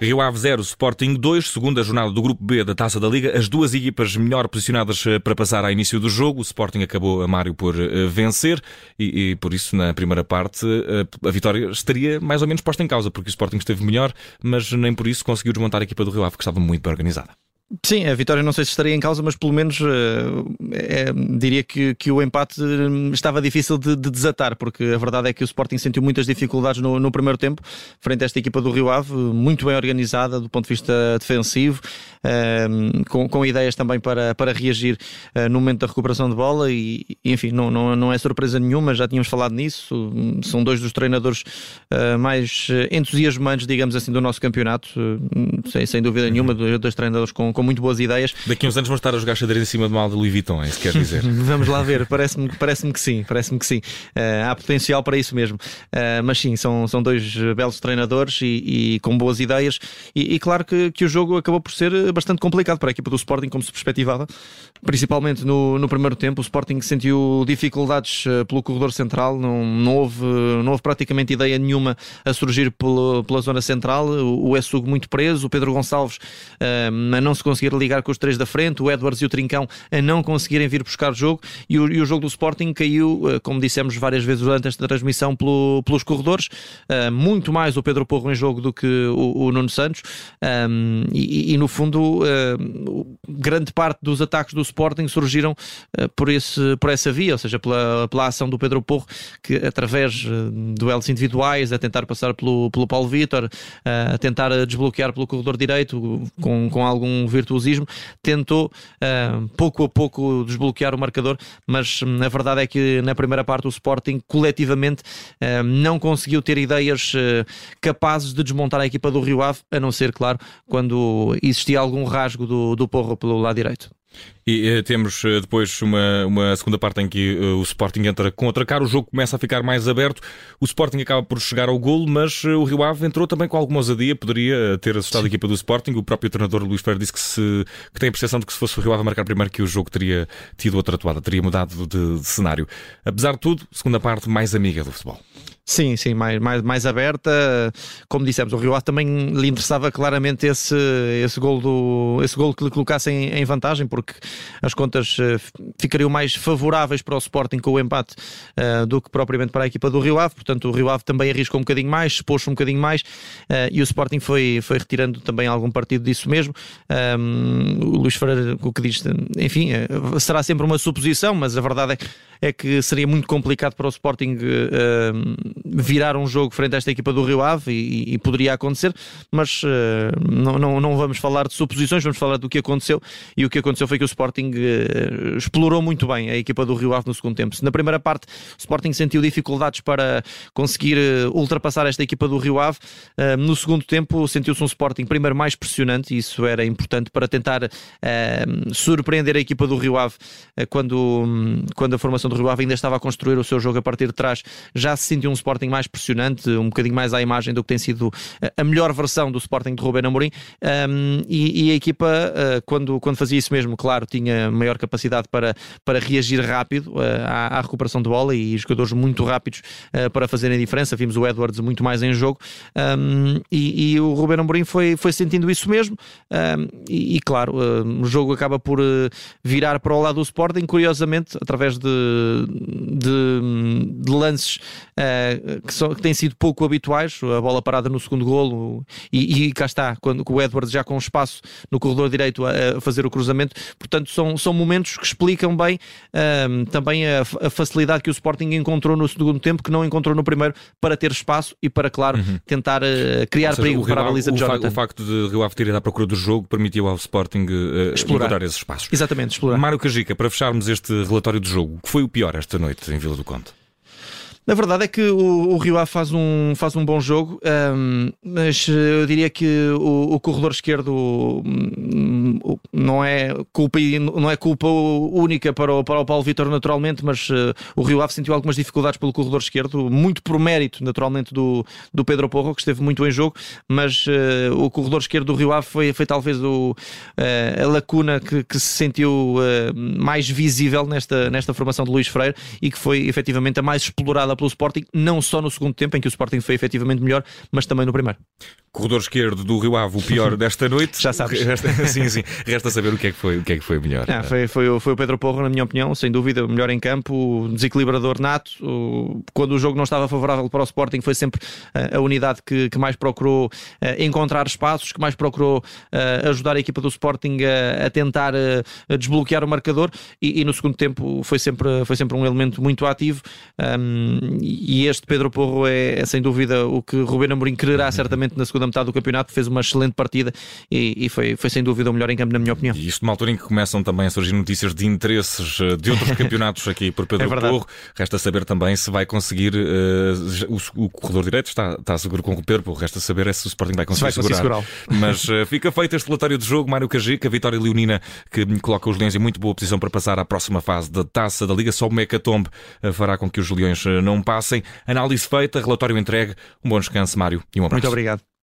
Rio Ave 0, Sporting 2, segunda jornada do Grupo B da Taça da Liga. As duas equipas melhor posicionadas eh, para passar ao início do jogo. O Sporting acabou a Mário por uh, vencer e, e, por isso na primeira parte uh, a vitória estaria mais ou menos posta em causa, porque o Sporting esteve melhor, mas nem por isso conseguiu desmontar a equipa do Rio Ave, que estava muito bem organizada. Sim, a vitória não sei se estaria em causa, mas pelo menos é, diria que, que o empate hum, estava difícil de, de, desatar, porque a verdade é que o Sporting sentiu muitas dificuldades no, no, primeiro tempo, frente a esta equipa do Rio Ave, muito bem organizada do ponto de vista defensivo, um, com, com, ideias também para, para reagir uh, no momento da recuperação de bola e, enfim, não, não, não é surpresa nenhuma, já tínhamos falado nisso, são dois dos treinadores uh, mais entusiasmantes, digamos assim, do nosso campeonato, sem, sem dúvida nenhuma, dois, dois treinadores com com muito boas ideias. Daqui a uns anos vão estar a jogar xadrez em cima de mal de Louis Vuitton, é isso que quer dizer? Vamos lá ver, parece-me parece que sim, parece-me que sim. Uh, há potencial para isso mesmo. Uh, mas sim, são, são dois belos treinadores e, e com boas ideias. E, e, claro que, que o jogo acabou por ser bastante complicado para a equipa do Sporting, como se perspectivava, principalmente no, no primeiro tempo. O Sporting sentiu dificuldades eh, pelo corredor central, não, não, houve, não houve praticamente ideia nenhuma a surgir pela, pela zona central. O, o Essugo muito preso, o Pedro Gonçalves uh, não se conseguir ligar com os três da frente, o Edwards e o Trincão a não conseguirem vir buscar jogo e o, e o jogo do Sporting caiu, eh, como dissemos várias vezes durante esta transmissão, pelo, pelos corredores. Uh, muito mais o Pedro Porro em jogo do que o, o Nuno Santos um, e, e, no fundo uh, grande parte dos ataques do Sporting surgiram uh, por, esse, por essa via, ou seja, pela, pela ação do Pedro Porro que através de duelos individuais, a tentar passar pelo, pelo Paulo Vitor, a tentar desbloquear pelo corredor direito com, com algum virtuosismo, tentou uh, pouco a pouco desbloquear o marcador, mas hum, a verdade é que na primeira parte o Sporting coletivamente uh, não conseguiu ter ideias uh, capazes de desmontar a equipa do Rio Ave, a não ser, claro, quando existia algum rasgo do, do Porro pelo lado direito. E uh, temos uh, depois uma, uma segunda parte em que uh, o Sporting entra contra-cara, o jogo começa a ficar mais aberto, o Sporting acaba por chegar ao golo, mas o Rio Ave entrou também com alguma ousadia, poderia ter assustado Sim. a equipa do Sporting. O próprio treinador Luís Ferreira disse que, se, que tem a percepção de que se fosse o Rio Ave a marcar primeiro que o jogo teria tido outra atuada, teria mudado de, de cenário. Apesar de tudo, segunda parte mais amiga do futebol. Sim, sim, mais, mais, mais aberta. Como dissemos, o Rio Ave também lhe interessava claramente esse, esse, gol, do, esse gol que lhe colocasse em, em vantagem, porque as contas uh, ficariam mais favoráveis para o Sporting com o empate uh, do que propriamente para a equipa do Rio Ave. Portanto, o Rio Ave também arriscou um bocadinho mais, expôs um bocadinho mais uh, e o Sporting foi, foi retirando também algum partido disso mesmo. Um, o Luís Ferreira, o que diz, enfim, será sempre uma suposição, mas a verdade é que é que seria muito complicado para o Sporting uh, virar um jogo frente a esta equipa do Rio Ave e, e poderia acontecer, mas uh, não, não, não, vamos falar de suposições, vamos falar do que aconteceu e o que aconteceu foi que o Sporting uh, explorou muito bem a equipa do Rio Ave no segundo tempo. Na primeira parte o Sporting sentiu dificuldades para conseguir ultrapassar esta equipa do Rio Ave, no segundo tempo sentiu-se um Sporting primeiro mais pressionante e isso era importante para tentar surpreender a equipa do Rio Ave quando, quando a formação do Rio Ave ainda estava a construir o seu jogo a partir de trás, já se sentiu um Sporting mais pressionante, um bocadinho mais à imagem do que tem sido a melhor versão do Sporting de Rubén Amorim. Um, e, e, a equipa, uh, quando, quando fazia isso mesmo, claro, tinha maior capacidade para, para reagir rápido uh, à, à, recuperação de bola e jogadores muito rápidos uh, para fazerem a diferença. Vimos o Edwards muito mais em jogo. Um, e, e, o Rubén Amorim foi, foi sentindo isso mesmo. Um, e, e, claro, o jogo acaba por virar para o lado do Sporting, curiosamente, através de de, de lances uh, que, que, têm sido pouco habituais, a bola parada no segundo golo e, e cá está, quando o Edwards já com espaço no corredor direito a, a, fazer o cruzamento, portanto são, são momentos que explicam bem uh, também a, a, facilidade que o Sporting encontrou no segundo tempo, que não encontrou no primeiro, para ter espaço e para, claro, uhum. tentar uh, criar seja, perigo para a baliza de Jonathan. O facto de Rio Ave ter ido à procura do jogo permitiu ao Sporting explorar. encontrar esses espaços. Exatamente, explorar. Mário Cajica, para fecharmos este relatório do jogo, que foi o pior esta noite em Vila do Conde? Na verdade é que o, o Rio Ave faz um, faz um bom jogo, um, mas eu diria que o, o corredor esquerdo um, não é culpa não é culpa única para o, para o Paulo Vitor naturalmente, mas uh, o Rio Ave sentiu algumas dificuldades pelo corredor esquerdo, muito por mérito naturalmente do, do Pedro Porro, que esteve muito em jogo, mas uh, o corredor esquerdo do Rio Ave foi, foi talvez o, uh, a lacuna que, que se sentiu mais visível nesta, nesta formação de Luís Freire e que foi efetivamente a mais explorada pelo Sporting, não só no segundo tempo, em que o Sporting foi efetivamente melhor, mas também no primeiro. Corredor esquerdo do Rio Ave, o pior desta noite. Já sabes. Resta, sim, sim. Resta saber o que é que foi, o que é que foi melhor. Ah, foi, foi, foi o Pedro Porro, na minha opinião, sem dúvida, o melhor em campo, desequilibrador nato. Quando o jogo não estava favorável para o Sporting, foi sempre a unidade que, que mais procurou encontrar espaços, que mais procurou ajudar a equipa do Sporting a, a tentar desbloquear o marcador e, e, no segundo tempo foi sempre, foi sempre um elemento muito ativo. Um, e este Pedro Porro é, é, sem dúvida o que Rubén Amorim quererá certamente na segunda metade do campeonato. Fez uma excelente partida e, e foi, foi sem dúvida o melhor em campo, na minha opinião. E isto numa altura em que começam também a surgir notícias de interesses eh, de outros campeonatos aqui por Pedro é Porro. Resta saber também se vai conseguir. Uh, o, o, corredor direito está, está seguro com o Pedro Porro. Resta saber é se o Sporting vai conseguir, vai segurar. Mas uh, fica feito este relatório de jogo. Mário Cajica, Vitória Leonina, que coloca os Leões em muito boa posição para passar à próxima fase da taça da Liga. Só o Mecatombe fará com que os Leões não passem. Análise feita, relatório entregue. Um bom descanso, Mário, e um abraço. Muito obrigado.